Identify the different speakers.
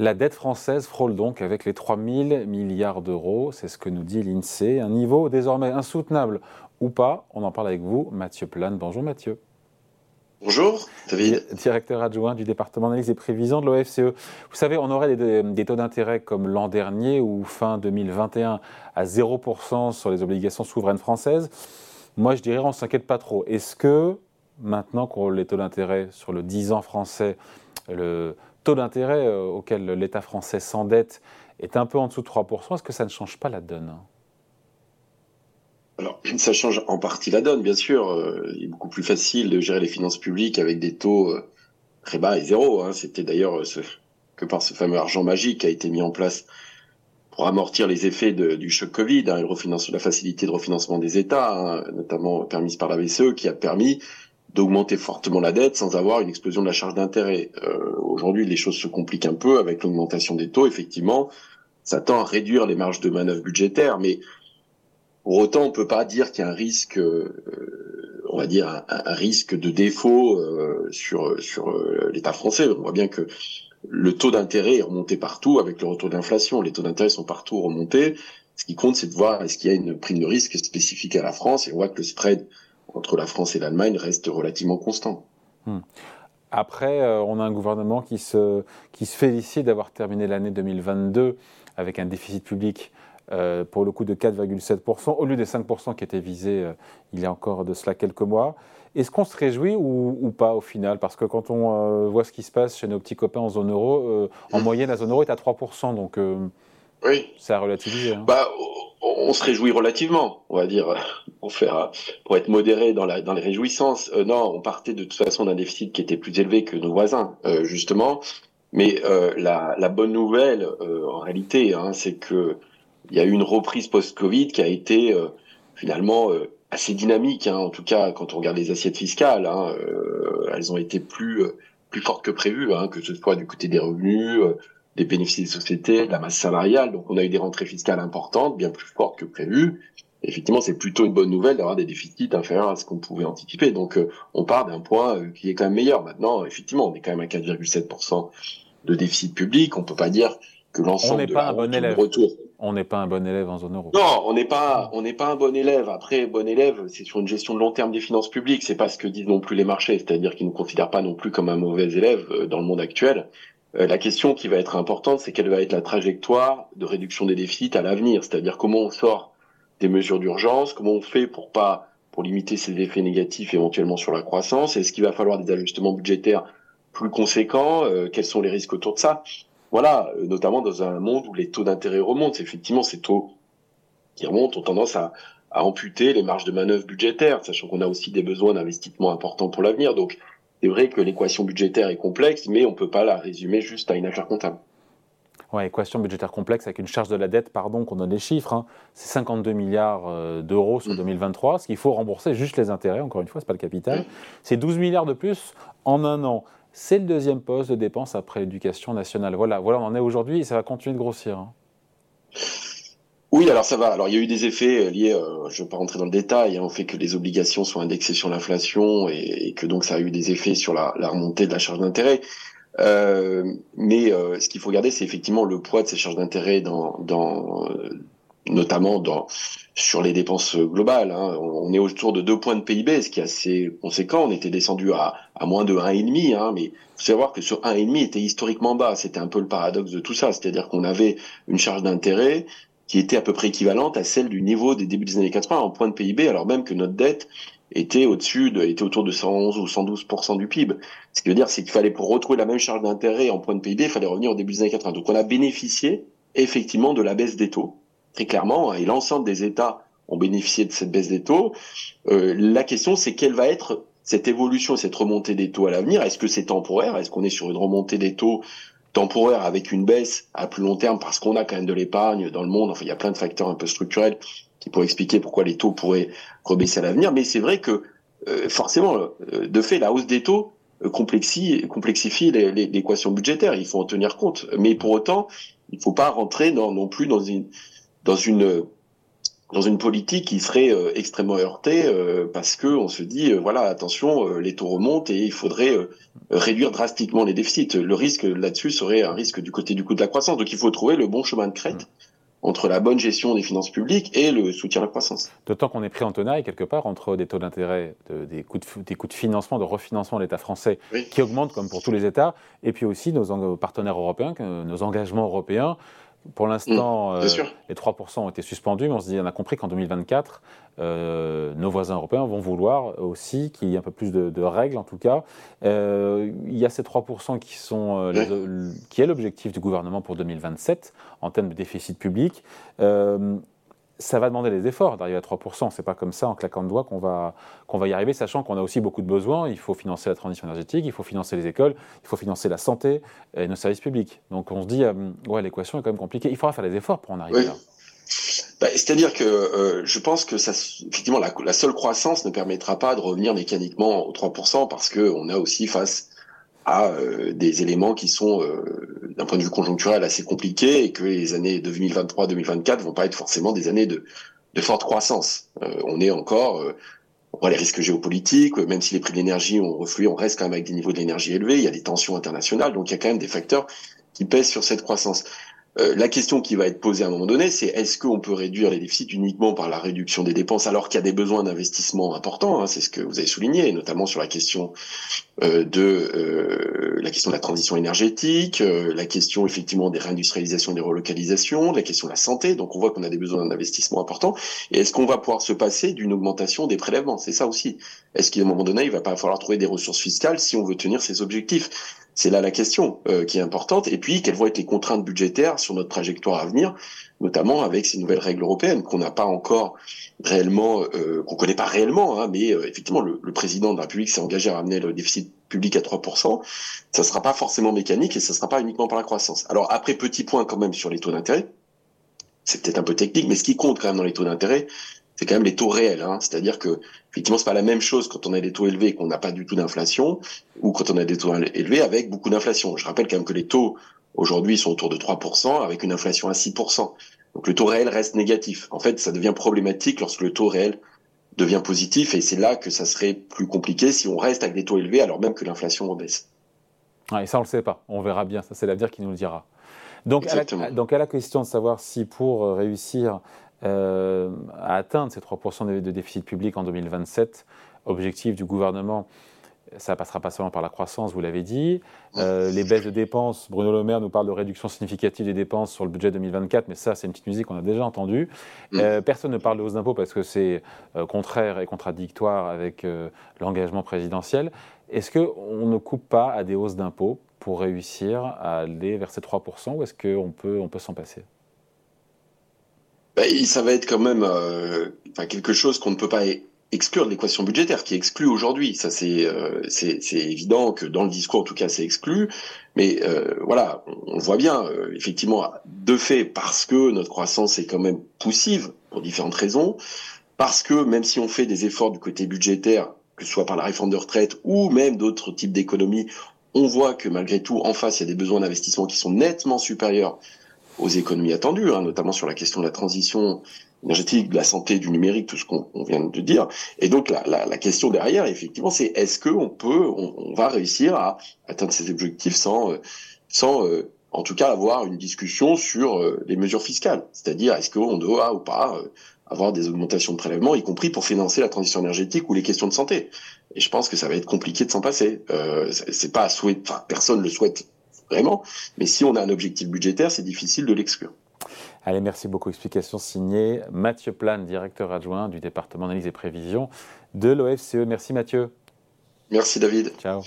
Speaker 1: La dette française frôle donc avec les 3 000 milliards d'euros, c'est ce que nous dit l'INSEE, un niveau désormais insoutenable ou pas. On en parle avec vous, Mathieu Plane. Bonjour Mathieu.
Speaker 2: Bonjour, David.
Speaker 1: Directeur adjoint du département d'analyse et prévision de l'OFCE. Vous savez, on aurait des, taux d'intérêt comme l'an dernier ou fin 2021 à 0% sur les obligations souveraines françaises. Moi, je dirais, on ne s'inquiète pas trop. Est-ce que, maintenant qu'on les taux d'intérêt sur le 10 ans français, le taux d'intérêt euh, auquel l'État français s'endette est un peu en dessous de 3%, est-ce que ça ne change pas la donne?
Speaker 2: Alors, ça change en partie la donne, bien sûr. Euh, il est beaucoup plus facile de gérer les finances publiques avec des taux euh, très bas et zéro. Hein. C'était d'ailleurs que par ce fameux argent magique qui a été mis en place pour amortir les effets du choc Covid, hein, la facilité de refinancement des États, hein, notamment permise par la BCE, qui a permis d'augmenter fortement la dette sans avoir une explosion de la charge d'intérêt. Euh, aujourd'hui, les choses se compliquent un peu avec l'augmentation des taux. Effectivement, ça tend à réduire les marges de manœuvre budgétaires, mais pour autant, on peut pas dire qu'il y a un risque, euh, on va dire un, risque de défaut euh, sur sur l'État français. On voit bien que le taux d'intérêt est remonté partout avec le retour d'inflation. Les taux d'intérêt sont partout remontés. Ce qui compte, c'est de voir est-ce qu'il y a une prime de risque spécifique à la France. Et on voit que le spread entre la France et l'Allemagne reste relativement constant. Hmm.
Speaker 1: Après, euh, on a un gouvernement qui se, qui se félicite d'avoir terminé l'année 2022 avec un déficit public euh, pour le coup de 4,7%, au lieu des 5% qui étaient visés euh, il y a encore de cela quelques mois. Est-ce qu'on se réjouit ou, pas au final? Parce que quand on voit ce qui se passe chez nos petits copains en zone euro, en moyenne la zone euro est à 3%, donc oui. ça a relativisé. Hein.
Speaker 2: Bah, on se réjouit relativement, on va dire, pour faire, pour être modéré dans, la, dans les réjouissances. Euh, non, on partait de toute façon d'un déficit qui était plus élevé que nos voisins, euh, justement. Mais euh, la, la, bonne nouvelle, en réalité, hein, c'est que il y a eu une reprise post-Covid qui a été finalement assez dynamique. Hein, en tout cas, quand on regarde les assiettes fiscales, hein, elles ont été plus plus fortes que prévues, hein, que ce soit du côté des revenus, des bénéfices des sociétés, de la masse salariale. Donc on a eu des rentrées fiscales importantes, bien plus fortes que prévues. Effectivement, c'est plutôt une bonne nouvelle d'avoir des déficits inférieurs à ce qu'on pouvait anticiper. Donc euh, on part d'un point euh, qui est quand même meilleur. Maintenant, effectivement, on est quand même à 4,7% de déficit public. On peut pas dire que l'ensemble de
Speaker 1: pas un bon élève.
Speaker 2: retour.
Speaker 1: On n'est pas un bon élève en zone euro.
Speaker 2: Non, on n'est pas, on n'est pas un bon élève. Après, bon élève, c'est sur une gestion de long terme des finances publiques. C'est pas ce que disent non plus les marchés. C'est-à-dire qu'ils ne considèrent pas non plus comme un mauvais élève euh, dans le monde actuel. Euh, la question qui va être importante, c'est quelle va être la trajectoire de réduction des déficits à l'avenir, c'est-à-dire comment on sort des mesures d'urgence, comment on fait pour pas pour limiter ces effets négatifs éventuellement sur la croissance, est-ce qu'il va falloir des ajustements budgétaires plus conséquents, euh, quels sont les risques autour de ça? Voilà, euh, notamment dans un monde où les taux d'intérêt remontent, effectivement ces taux qui remontent ont tendance à, à amputer les marges de manœuvre budgétaires, sachant qu'on a aussi des besoins d'investissement importants pour l'avenir. Donc c'est vrai que l'équation budgétaire est complexe, mais on ne peut pas la résumer juste à une affaire comptable.
Speaker 1: Ouais, équation budgétaire complexe avec une charge de la dette, pardon, qu'on donne les chiffres, hein. c'est 52 milliards euh, d'euros sur 2023, mmh. ce qu'il faut rembourser juste les intérêts, encore une fois, ce n'est pas le capital. C'est 12 milliards de plus en un an. C'est le deuxième poste de dépense après l'éducation nationale. Voilà, voilà, on en est aujourd'hui et ça va continuer de grossir. Hein.
Speaker 2: Oui, alors ça va. Alors il y a eu des effets euh, liés, euh, je ne vais pas rentrer dans le détail, hein, au fait que les obligations sont indexées sur l'inflation et, que donc ça a eu des effets sur la, remontée de la charge d'intérêt. Euh, mais ce qu'il faut regarder, c'est effectivement le poids de ces charges d'intérêt dans, dans notamment dans sur les dépenses globales. Hein. On est autour de 2 points de PIB, ce qui est assez conséquent. On était descendu à, à moins de 1,5, hein, mais faut savoir que ce 1,5 était historiquement bas. C'était un peu le paradoxe de tout ça, c'est-à-dire qu'on avait une charge d'intérêt qui était à peu près équivalente à celle du niveau des débuts des années 80 en point de PIB, alors même que notre dette était au-dessus, de, était autour de 111 ou 112% du PIB. Ce qui veut dire, c'est qu'il fallait pour retrouver la même charge d'intérêt en point de PIB, il fallait revenir au début des années 80. Donc on a bénéficié effectivement de la baisse des taux, très clairement, et l'ensemble des États ont bénéficié de cette baisse des taux. Euh, la question, c'est quelle va être cette évolution, cette remontée des taux à l'avenir? Est-ce que c'est temporaire? Est-ce qu'on est sur une remontée des taux temporaire avec une baisse à plus long terme parce qu'on a quand même de l'épargne dans le monde. Enfin, il y a plein de facteurs un peu structurels qui pourraient expliquer pourquoi les taux pourraient rebaisser à l'avenir. Mais c'est vrai que euh, forcément, euh, de fait, la hausse des taux euh, complexifie, complexifie l'équation budgétaire. Il faut en tenir compte. Mais pour autant, il ne faut pas rentrer non plus dans une dans une dans une politique qui serait euh, extrêmement heurtée euh, parce que on se dit euh, voilà attention les taux remontent et il faudrait réduire drastiquement les déficits. Le risque là-dessus serait un risque du côté du coût de la croissance. Donc il faut trouver le bon chemin de crête entre la bonne gestion des finances publiques et le soutien à la croissance.
Speaker 1: D'autant qu'on est pris en tenaille quelque part entre des taux d'intérêt, des, coûts de, des coûts de financement, de refinancement de l'État français qui augmentent comme pour tous les États, et puis aussi nos partenaires européens, nos engagements européens pour l'instant, mmh, euh, les 3% ont été suspendus, mais on se dit, on a compris qu'en 2024, euh, nos voisins européens vont vouloir aussi qu'il y ait un peu plus de, règles, en tout cas. Euh, il y a ces 3% qui, sont, qui est l'objectif du gouvernement pour 2027 en termes de déficit public ça va demander des efforts d'arriver à 3%. C'est pas comme ça, en claquant de doigts, qu'on va, qu'on va y arriver, sachant qu'on a aussi beaucoup de besoins. Il faut financer la transition énergétique, il faut financer les écoles, il faut financer la santé et nos services publics. Donc on se dit, euh, ouais, l'équation est quand même compliquée. Il faudra faire des efforts pour en arriver là.
Speaker 2: Bah, c'est-à-dire que euh, je pense que ça, effectivement, la, la, seule croissance ne permettra pas de revenir mécaniquement aux 3% parce qu'on a aussi face à euh, des éléments qui sont, euh, d'un point de vue conjoncturel, assez compliqués et que les années 2023-2024 vont pas être forcément des années de, forte croissance. Euh, on est encore, on voit les risques géopolitiques, même si les prix de l'énergie ont reflué, on reste quand même avec des niveaux de l'énergie élevés, il y a des tensions internationales, donc il y a quand même des facteurs qui pèsent sur cette croissance. Euh, la question qui va être posée à un moment donné, c'est est-ce qu'on peut réduire les déficits uniquement par la réduction des dépenses alors qu'il y a des besoins d'investissement importants hein, C'est ce que vous avez souligné, notamment sur la question euh, de euh, la question de la transition énergétique, la question effectivement des réindustrialisations, des relocalisations, la question de la santé. Donc on voit qu'on a des besoins d'investissement importants. Et est-ce qu'on va pouvoir se passer d'une augmentation des prélèvements? C'est ça aussi. Est-ce qu'à un moment donné, il va pas falloir trouver des ressources fiscales si on veut tenir ces objectifs? C'est là la question euh, qui est importante. Et puis, quelles vont être les contraintes budgétaires sur notre trajectoire à venir, notamment avec ces nouvelles règles européennes qu'on n'a pas encore réellement, euh, qu'on connaît pas réellement, hein, mais euh, effectivement, le, président de la République s'est engagé à ramener le déficit public à 3%. Ça ne sera pas forcément mécanique et ça ne sera pas uniquement par la croissance. Alors après, petit point quand même sur les taux d'intérêt. C'est peut-être un peu technique, mais ce qui compte quand même dans les taux d'intérêt, c'est quand même les taux réels. Hein. C'est-à-dire que effectivement, c'est pas la même chose quand on a des taux élevés et qu'on n'a pas du tout d'inflation, ou quand on a des taux élevés avec beaucoup d'inflation. Je rappelle quand même que les taux aujourd'hui sont autour de 3% avec une inflation à 6%. Donc le taux réel reste négatif. En fait, ça devient problématique lorsque le taux réel devient positif, et c'est là que ça serait plus compliqué si on reste avec des taux élevés alors même que l'inflation baisse.
Speaker 1: et ça, on le sait pas. On verra bien. Ça, c'est l'avenir qui nous le dira. Donc donc à la question de savoir si pour euh, réussir euh, à atteindre ces 3% de, déficit public en 2027. Objectif du gouvernement, ça passera pas seulement par la croissance, vous l'avez dit. Euh, les baisses de dépenses, Bruno Le Maire nous parle de réduction significative des dépenses sur le budget 2024, mais ça, c'est une petite musique qu'on a déjà entendue. Mm. Euh, personne ne parle de hausse d'impôts parce que c'est contraire et contradictoire avec l'engagement présidentiel. Est-ce qu'on ne coupe pas à des hausses d'impôts pour réussir à aller vers ces 3% ou est-ce qu'on peut, on peut s'en passer?
Speaker 2: Bah, ça va être quand même euh, quelque chose qu'on ne peut pas exclure de l'équation budgétaire, qui est exclu aujourd'hui. Ça, euh, c'est c'est évident que dans le discours, en tout cas, c'est exclu. Mais euh, voilà, on, voit bien, effectivement, de fait, parce que notre croissance est quand même poussive, pour différentes raisons, parce que même si on fait des efforts du côté budgétaire, que ce soit par la réforme de retraite ou même d'autres types d'économies, on voit que malgré tout, en face, il y a des besoins d'investissement qui sont nettement supérieurs aux économies attendues, hein, notamment sur la question de la transition énergétique, de la santé, du numérique, tout ce qu'on vient de dire. Et donc la, la, la question derrière, effectivement, c'est est-ce qu'on peut, on, va réussir à atteindre ces objectifs sans, euh, sans euh, en tout cas avoir une discussion sur euh, les mesures fiscales, c'est-à-dire est-ce qu'on doit ou pas avoir des augmentations de prélèvements, y compris pour financer la transition énergétique ou les questions de santé? Et je pense que ça va être compliqué de s'en passer. Euh, c'est pas souhait, enfin personne le souhaite vraiment. Mais si on a un objectif budgétaire, c'est difficile de l'exclure.
Speaker 1: Allez, merci beaucoup. Explication signée Mathieu Plane, directeur adjoint du département d'analyse et prévision de l'OFCE. Merci Mathieu.
Speaker 2: Merci David.
Speaker 1: Ciao.